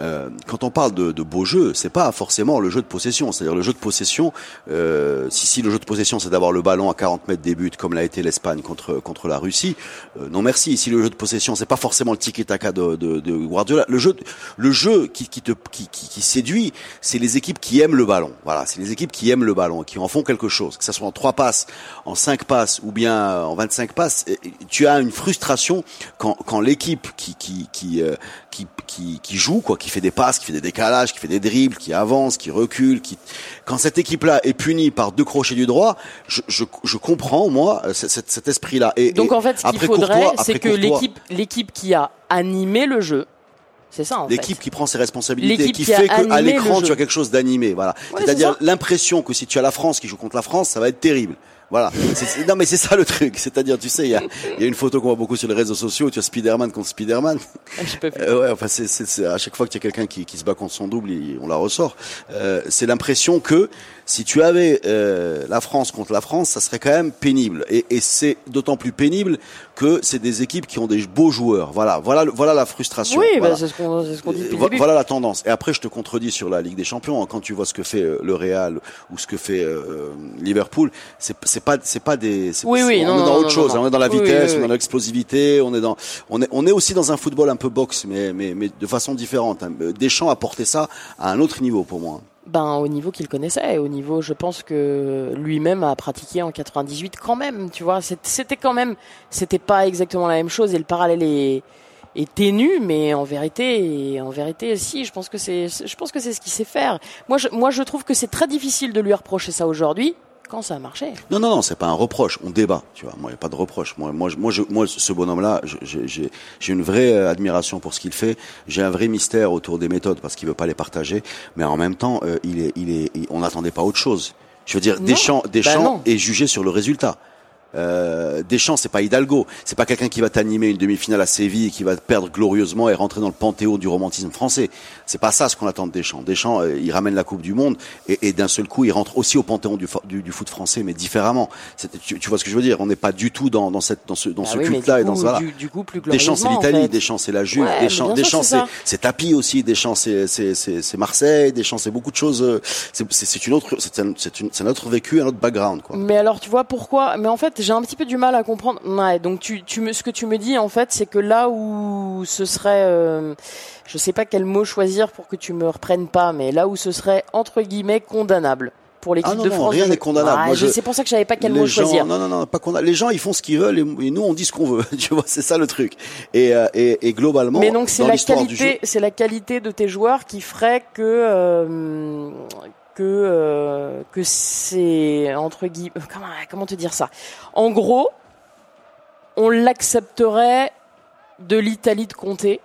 euh, quand on parle de, de beau jeu, c'est pas forcément le jeu de possession. C'est-à-dire le jeu de possession. Euh, si si le jeu de possession c'est d'avoir le ballon à 40 mètres des buts, comme l'a été l'Espagne contre contre la Russie, euh, non merci. Si le jeu de possession c'est pas forcément le tiki-taka de, de, de Guardiola, le jeu le jeu qui, qui te qui, qui, séduit, c'est les équipes qui aiment le ballon. Voilà, c'est les équipes qui aiment le ballon, qui en font quelque chose, que ça soit en trois passes, en cinq passes ou bien euh, en 25 passes. Tu as une frustration quand, quand l'équipe qui qui qui, euh, qui qui qui joue quoi, qui fait des passes, qui fait des décalages, qui fait des dribbles, qui avance, qui recule, qui quand cette équipe-là est punie par deux crochets du droit, je je, je comprends moi cet, cet- esprit-là. Et Donc et en fait, ce qu'il faudrait, c'est que l'équipe, l'équipe qui a animé le jeu, c'est ça. L'équipe qui prend ses responsabilités, L'équipe qui qui fait qu'à l'écran tu as quelque chose d'animé, voilà. Ouais, C'est-à-dire c'est l'impression que si tu as la France qui joue contre la France, ça va être terrible. Voilà. Non mais c'est ça le truc. C'est-à-dire, tu sais, il y a, y a une photo qu'on voit beaucoup sur les réseaux sociaux. Tu as Spider-Man contre Spider-Man. Je peux plus. Euh, ouais, enfin, c'est, c'est, c'est- à chaque fois qu'il y a quelqu'un qui, qui se bat contre son double, il- on la ressort. Euh, c'est l'impression que si tu avais euh, la France contre la France, ça serait quand même pénible. Et, et c'est d'autant plus pénible que c'est des équipes qui ont des beaux joueurs. Voilà, voilà, voilà la frustration. Oui, Voilà. bah, c'est ce qu'on, ce dit depuis. Voilà la tendance. Et après, je te contredis sur la Ligue des Champions. Quand tu vois ce que fait euh, le Real ou ce que fait euh, Liverpool, c'est pas c'est pas des. Oui, oui, on non, est dans non, autre non, chose. hein. On est dans la vitesse, oui, on est dans l'explosivité, on est dans on est on est aussi dans un football un peu boxe, mais mais mais de façon différente. hein. Deschamps a porté ça à un autre niveau pour moi. Ben, au niveau qu'il connaissait, au niveau, je pense que lui-même a pratiqué en 98 quand même, tu vois. C'était quand même, c'était pas exactement la même chose et le parallèle est, est ténu, mais en vérité, en vérité, si, je pense que c'est, je pense que c'est ce qu'il sait faire. Moi, je, moi, je trouve que c'est très difficile de lui reprocher ça aujourd'hui quand ça a marché. Non, non, non, c'est pas un reproche. On débat, tu vois. Moi, il n'y a pas de reproche. Moi, moi, je- moi, je, moi ce bonhomme-là, j'ai- une vraie euh, admiration pour ce qu'il fait. J'ai un vrai mystère autour des méthodes parce qu'il veut pas les partager. Mais en même temps, euh, il est, il est, il- on n'attendait pas autre chose. Je veux dire, Non. Deschamps, Deschamps Bah non. est jugé sur le résultat. Euh, Deschamps, c'est pas Hidalgo, c'est pas quelqu'un qui va t'animer une demi-finale à Séville et qui va perdre glorieusement et rentrer dans le panthéon du romantisme français. C'est pas ça ce qu'on attend de Deschamps. Deschamps, euh, il ramène la Coupe du Monde et, et d'un seul coup, il rentre aussi au panthéon du, fo- du, du foot français, mais différemment. Tu, tu vois ce que je veux dire? On n'est pas du tout dans, dans cette, dans ce, dans Bah ce oui, mais culte-là et dans ce voilà. du, du coup, plus Deschamps, c'est glorieusement, en l'Italie, fait. Deschamps, c'est la Juve, Ouais, Deschamps, c'est c'est ça. c'est Tapi aussi, Deschamps, c'est Marseille, Deschamps, c'est beaucoup de choses. euh, C'est une autre, un, c'est un autre vécu, un autre background, quoi. Mais alors, tu vois pourquoi Mais en fait, j'ai un petit peu du mal à comprendre. Ouais, donc tu, tu me, ce que tu me dis en fait, c'est que là où ce serait, euh, je sais pas quel mot choisir pour que tu me reprennes pas, mais là où ce serait entre guillemets condamnable pour l'équipe Ah non, de non, France. rien n'est condamnable. Je- C'est pour ça que je savais pas quel les mot gens, choisir. Non, non, non, pas a. Les gens, ils font ce qu'ils veulent et, nous, on dit ce qu'on veut. Tu vois, c'est ça le truc. Et, euh, et, et globalement, Mais donc c'est la qualité, c'est la qualité de tes joueurs qui ferait que euh, que euh, que c'est entre guillemets comment comment te dire ça? En gros, on l'accepterait de l'Italie de Comté,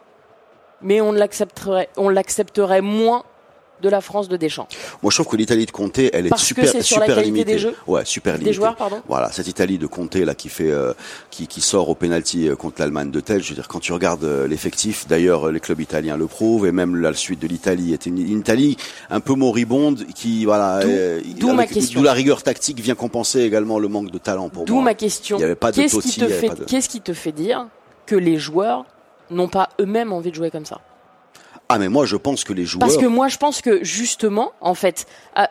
mais on l'accepterait on l'accepterait moins de la France de Deschamps. moi, je trouve que l'Italie de Conte, elle est Parce que super, c'est sur la limitée. des jeux Ouais, super Des limitée. joueurs, pardon. Voilà, cette Italie de Conte là qui fait, euh, qui, qui sort au penalty euh, contre l'Allemagne de tête. Je veux dire, quand tu regardes euh, l'effectif, d'ailleurs, euh, les clubs italiens le prouvent et même la suite de l'Italie était une, une Italie un peu moribonde qui, voilà, D'où- euh, d'où ma question. d'où la rigueur tactique vient compenser également le manque de talent pour D'où moi. ma question. Il y avait pas de Qu'est-ce qui de- qu'est-ce qui te fait dire que les joueurs n'ont pas eux-mêmes envie de jouer comme ça? Ah, mais moi, je pense que les joueurs. Parce que moi, je pense que justement, en fait, ah,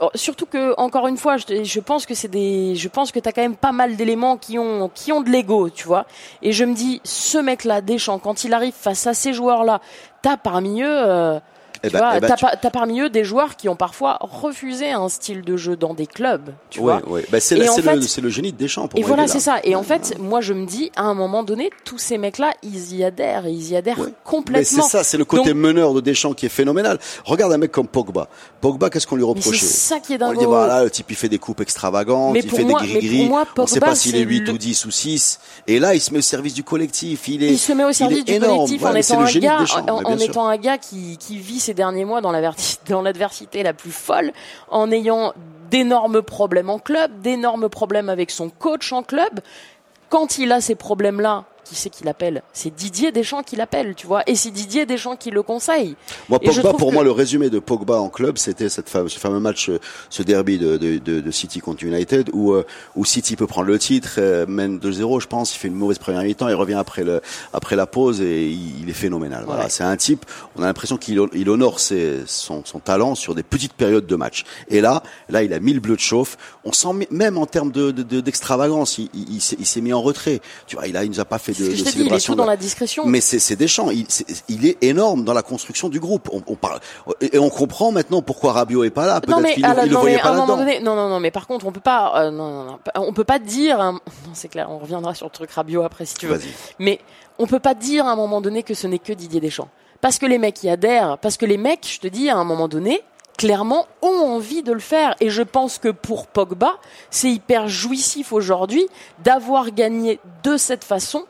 euh, surtout que encore une fois, je, pense que c'est des, je pense que t'as quand même pas mal d'éléments qui ont, qui ont de l'ego, tu vois. Et je me dis, ce mec-là, Deschamps, quand il arrive face à ces joueurs-là, t'as parmi eux, euh, tu ben- vois, eh ben, t'as, tu- t'as parmi eux des joueurs qui ont parfois refusé un style de jeu dans des clubs, tu Ouais, vois. ouais. Bah, c'est fait- le, génie de Deschamps pour Et moi, voilà, il est c'est ça. Et en fait, moi, je me dis, à un moment donné, tous ces mecs-là, ils y adhèrent, ils y adhèrent. Mais c'est complètement. ça, c'est le côté Donc- meneur de Deschamps qui est phénoménal. Regarde un mec comme Pogba. Pogba, qu'est-ce qu'on lui Mais c'est reprochait ça qui est On dingue. lui dit, voilà, le type, il fait des coupes extravagantes, Mais il fait moi- des gris-gris. on sait Pogba, pas s'il est c'est 8 le- ou 10 ou 6. Et là, il se met au service du collectif. Il est, il se met au service du collectif en étant un gars, qui, vit ces derniers mois dans l'adversité la plus folle, en ayant d'énormes problèmes en club, d'énormes problèmes avec son coach en club. Quand il a ces problèmes-là, qui c'est qui l'appelle? C'est Didier Deschamps qui l'appelle, tu vois. Et c'est Didier Deschamps qui le conseille. Moi, Pogba, pour que- moi, le résumé de Pogba en club, c'était cette fame- ce fameux match, ce derby de, de, de, de City contre United, où, euh, où City peut prendre le titre, euh, mène 2-0, je pense, il fait une mauvaise première mi-temps, il revient après, le, après la pause et il, il est phénoménal. Voilà, Ouais. c'est un type, on a l'impression qu'il hon- il honore ses, son, son talent sur des petites périodes de match. Et là, là, il a mis le bleu de chauffe. On sent même en termes de, de, de- d'extravagance, il, il s'est mis en retrait. Tu vois, il a, il nous a pas fait de, que de je t'ai dit, il est tout dans de- la discrétion. mais c'est c'est Deschamps, il, c'est- il est énorme dans la construction du groupe. On, on parle et on comprend maintenant pourquoi Rabiot est pas là. non Peut-être mais, qu'il le voyait mais pas à un moment là-dedans. donné, non non non, mais par contre on peut pas, euh, non, non, non, on peut pas dire, non c'est clair, on reviendra sur le truc Rabiot après si tu veux. Vas-y. Mais on peut pas dire à un moment donné que ce n'est que Didier Deschamps. Parce que les mecs y adhèrent, parce que les mecs, je te dis, à un moment donné, clairement, ont envie de le faire. Et je pense que pour Pogba, c'est hyper jouissif aujourd'hui d'avoir gagné de cette façon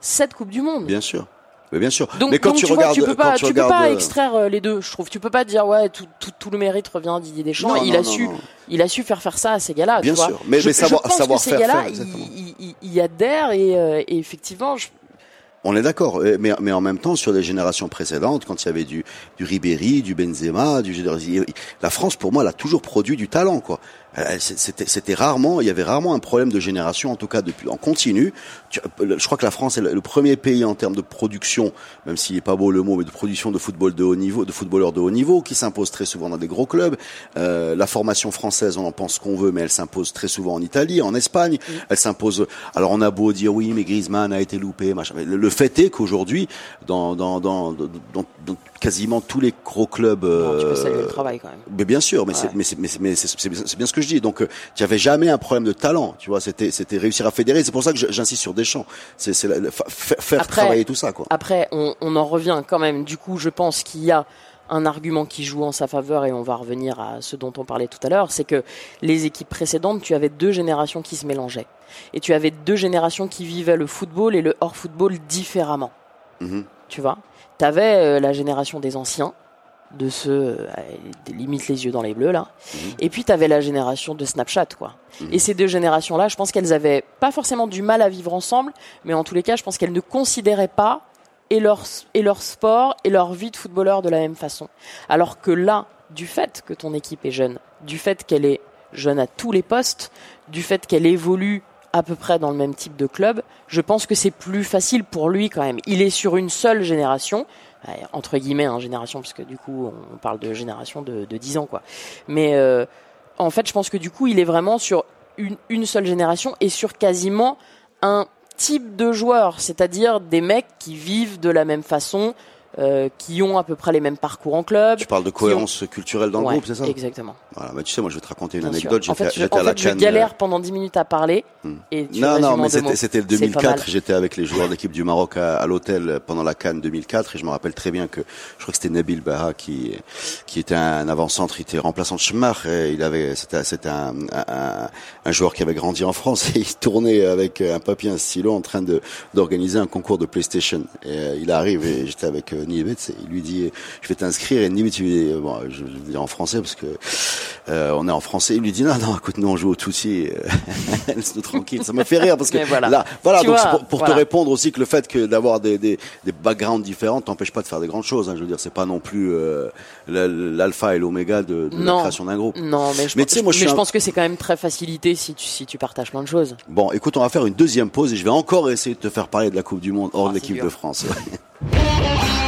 cette Coupe du Monde. Bien sûr. Mais bien sûr. Donc, mais quand donc tu, tu, regardes, vois, tu peux pas, tu tu peux regardes, pas euh, extraire euh, les deux. Je trouve, tu peux pas dire ouais, tout, tout, tout le mérite revient à Didier Deschamps. Non, il non, a non, su, il a su faire faire ça à ces gars-là. Bien tu vois. sûr. Mais- je, mais savoir- je pense savoir que ces faire gars-là, ils, adhèrent et, euh, et effectivement, je, On est d'accord, mais, mais en même temps, sur les générations précédentes, quand il y avait du, du Ribéry, du Benzema, du, la France, pour moi, elle a toujours produit du talent, quoi. Euh, C'était c'était rarement, il y avait rarement un problème de génération, en tout cas depuis en continu. Tu- Je crois que la France est le premier pays en termes de production, même s'il n'est pas beau le mot, mais de production de football de haut niveau, de footballeurs de haut niveau, qui s'impose très souvent dans des gros clubs. Euh, la formation française, on en pense qu'on veut, mais elle s'impose très souvent en Italie, en Espagne. Elle s'impose. Alors on a beau dire oui, mais Griezmann a été loupé, machin. Mais le, fait est qu'aujourd'hui, dans, dans, dans- dans quasiment tous les gros clubs, non, tu peux euh, saluer le travail quand même. mais bien sûr, mais c'est Ouais. mais c'est mais c'est mais c'est- c'est bien- ce que je dis. Donc euh, tu avais jamais un problème de talent, tu vois. C'était c'était réussir à fédérer. C'est pour ça que j'insiste sur Deschamps. C'est c'est faire Après- travailler tout ça, quoi. Après, on, on en revient quand même. Du coup, je pense qu'il y a un argument qui joue en sa faveur et on va revenir à ce dont on parlait tout à l'heure, c'est que les équipes précédentes, tu avais deux générations qui se mélangeaient. Et tu avais deux générations qui vivaient le football et le hors-football différemment. Mhm. Tu vois Tu avais la génération des anciens, de ceux, euh, limite les yeux dans les bleus là. Et puis tu avais la génération de Snapchat quoi. Et ces deux générations là, je pense qu'elles avaient pas forcément du mal à vivre ensemble, mais en tous les cas, je pense qu'elles ne considéraient pas et leur et leur sport et leur vie de footballeur de la même façon. Alors que là, du fait que ton équipe est jeune, du fait qu'elle est jeune à tous les postes, du fait qu'elle évolue à peu près dans le même type de club, je pense que c'est plus facile pour lui quand même. Il est sur une seule génération, euh, entre guillemets, hein, génération, parce que du coup, on parle de génération de, de 10 ans, quoi. Mais euh, en fait, je pense que du coup, il est vraiment sur une, une seule génération et sur quasiment un type de joueur, c'est-à-dire des mecs qui vivent de la même façon, euh, qui ont à peu près les mêmes parcours en club. Tu parles de cohérence culturelle dans le Ouais, groupe, c'est ça? Exactement. Voilà, bah, tu sais, moi, je vais te raconter une bien anecdote. sûr. En J'étais fait, je, j'étais en à la fait, je Cannes, galère pendant 10 minutes à parler. Et tu Non, non, mais c'était le C'est pas mal. 2004. J'étais avec les joueurs d'équipe du Maroc à, à l'hôtel pendant la Cannes 2004 et je me rappelle très bien que je crois que c'était Nabil Baha qui qui était un avant-centre, il était remplaçant de Schmach et il avait c'était c'était un, un, un joueur qui avait grandi en France et il tournait avec un papier, un stylo en train de d'organiser un concours de PlayStation. Et euh, il arrive et j'étais avec il lui dit je vais t'inscrire et Nibet il lui dit bon je vais le dire en français parce que euh, on est en français. Il lui dit non non écoute nous on joue au Tutsi, euh, laisse-nous tranquille. Ça me fait rire parce que voilà. là voilà Tu donc vois, pour, pour voilà. te répondre aussi que le fait que d'avoir des, des, des backgrounds différents t'empêche pas de faire des grandes choses. Hein. Je veux dire c'est pas non plus euh, la- l'alpha et l'oméga de, de la création d'un groupe. Non, mais je, Mais pense- moi, je mais suis je un- pense que c'est quand même très facilité si tu, si tu partages plein de choses. Bon écoute on va faire une deuxième pause et je vais encore essayer de te faire parler de la Coupe du Monde hors Ah, de l'équipe de France.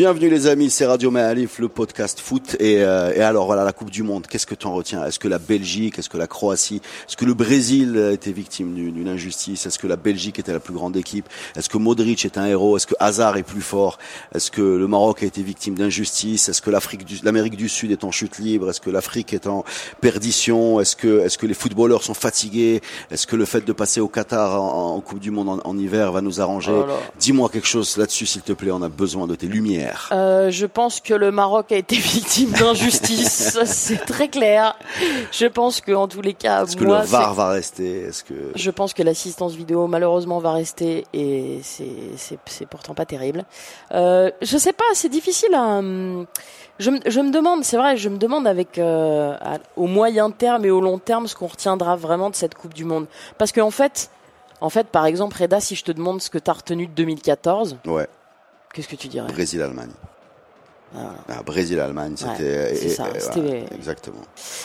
Bienvenue les amis, c'est Radio Maalif, le podcast foot. Et, euh, et alors voilà, la Coupe du Monde, qu'est-ce que tu en retiens? Est-ce que la Belgique, est-ce que la Croatie, est-ce que le Brésil a été victime d'une injustice? Est-ce que la Belgique était la plus grande équipe? Est-ce que Modric est un héros? Est-ce que Hazard est plus fort? Est-ce que le Maroc a été victime d'injustice? Est-ce que l'Afrique, du- l'Amérique du Sud est en chute libre? Est-ce que l'Afrique est en perdition? Est-ce que, est-ce que les footballeurs sont fatigués? Est-ce que le fait de passer au Qatar en, en Coupe du Monde en, en hiver va nous arranger? Oh. Dis-moi quelque chose là-dessus, s'il te plaît. On a besoin de tes lumières. Euh, je pense que le Maroc a été victime d'injustice, c'est très clair. Je pense que en tous les cas, Est-ce que le VAR va rester? Est-ce que c'est- je pense que l'assistance vidéo malheureusement va rester et c'est c'est c'est pourtant pas terrible. Euh, je sais pas, c'est difficile à. hum, Je me, je me demande, c'est vrai, je me demande avec euh, à- au moyen terme et au long terme ce qu'on retiendra vraiment de cette Coupe du Monde, parce qu'en fait, En fait, par exemple, Reda, si je te demande ce que tu as retenu de 2014, Ouais, qu'est-ce que tu dirais Brésil-Allemagne. Ah, Ah, Brésil-Allemagne, c'était. exactement.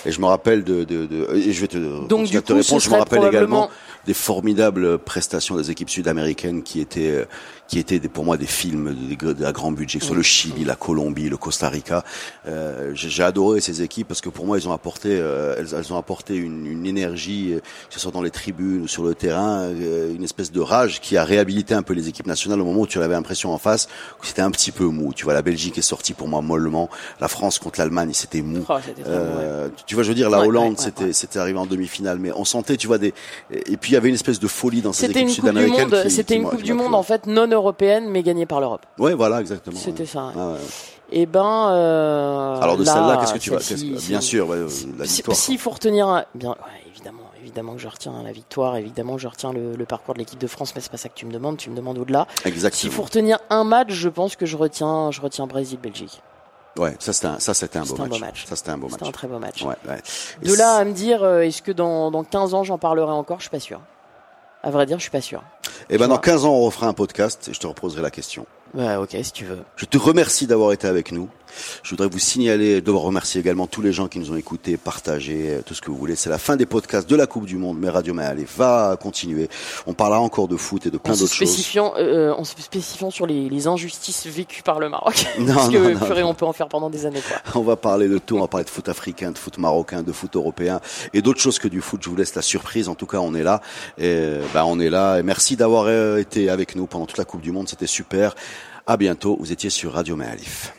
Et je me rappelle de, de, de- et je vais te Donc, du te coup, répondre. Je me rappelle probablement- également des formidables prestations des équipes sud-américaines qui étaient, euh, qui étaient des- pour moi des films de, de- à grand budget, que ce soit le Chili, la Colombie, le Costa Rica. Euh, j'ai adoré ces équipes parce que pour moi, ils ont apporté, euh, elles, elles ont apporté une, une énergie, euh, que ce soit dans les tribunes ou sur le terrain, euh, une espèce de rage qui a réhabilité un peu les équipes nationales au moment où tu avais l'impression en face que c'était un petit peu mou. Tu vois, la Belgique est sortie pour moi mollement, la France contre l'Allemagne, c'était mou. Oh, ouais. Euh, Tu vois, je veux dire, la Ouais, Hollande, ouais, c'était c'était arrivé en demi-finale, mais on sentait, tu vois, des et puis il y avait une espèce de folie dans ces C'était équipes une coupe du sud-américaines. c'était une coupe du monde en fait non européenne mais gagnée par l'Europe. Ouais, voilà, exactement. C'était ouais. ça. Ah ouais. Et ben. euh, Alors de là, celle-là, qu'est-ce que tu vas c'est- Bien sûr, ouais, la Si- victoire. S'il faut retenir, un- bien, évidemment, évidemment que je retiens la victoire, évidemment que je retiens le, le parcours de l'équipe de France, mais c'est pas ça que tu me demandes, tu me demandes au-delà. S'il Exactement. faut retenir un match, je pense que je retiens, je retiens Brésil-Belgique. Ouais, ça c'était un, ça c'était un beau un match. beau match. Ça c'était un beau match. C'était un très beau match. Ouais, ouais. Et De là à me dire, euh, est-ce que dans, dans 15 ans j'en parlerai encore, je suis pas sûr. À vrai dire, je suis pas sûr. Et ben dans vois. 15 ans, on refera un podcast et je te reposerai la question. Ouais, ok, si tu veux. Je te remercie d'avoir été avec nous. Je voudrais vous signaler, de remercier également tous les gens qui nous ont écoutés, partagé, euh, tout ce que vous voulez. C'est la fin des podcasts de la Coupe du Monde, mais Radio Malais va continuer. On parlera encore de foot et de plein d'autres choses. spécifiant, euh, en se spécifiant sur les, les injustices vécues par le Maroc. Non, Parce que non, purée, non. on peut en faire pendant des années, quoi. On va parler de tout, on va parler de foot africain, de foot marocain, de foot européen et d'autres choses que du foot. Je vous laisse la surprise. En tout cas, on est là. Et, euh, bah, on est là. Et merci d'avoir euh, été avec nous pendant toute la Coupe du Monde. C'était super. À bientôt. Vous étiez sur Radio Malif.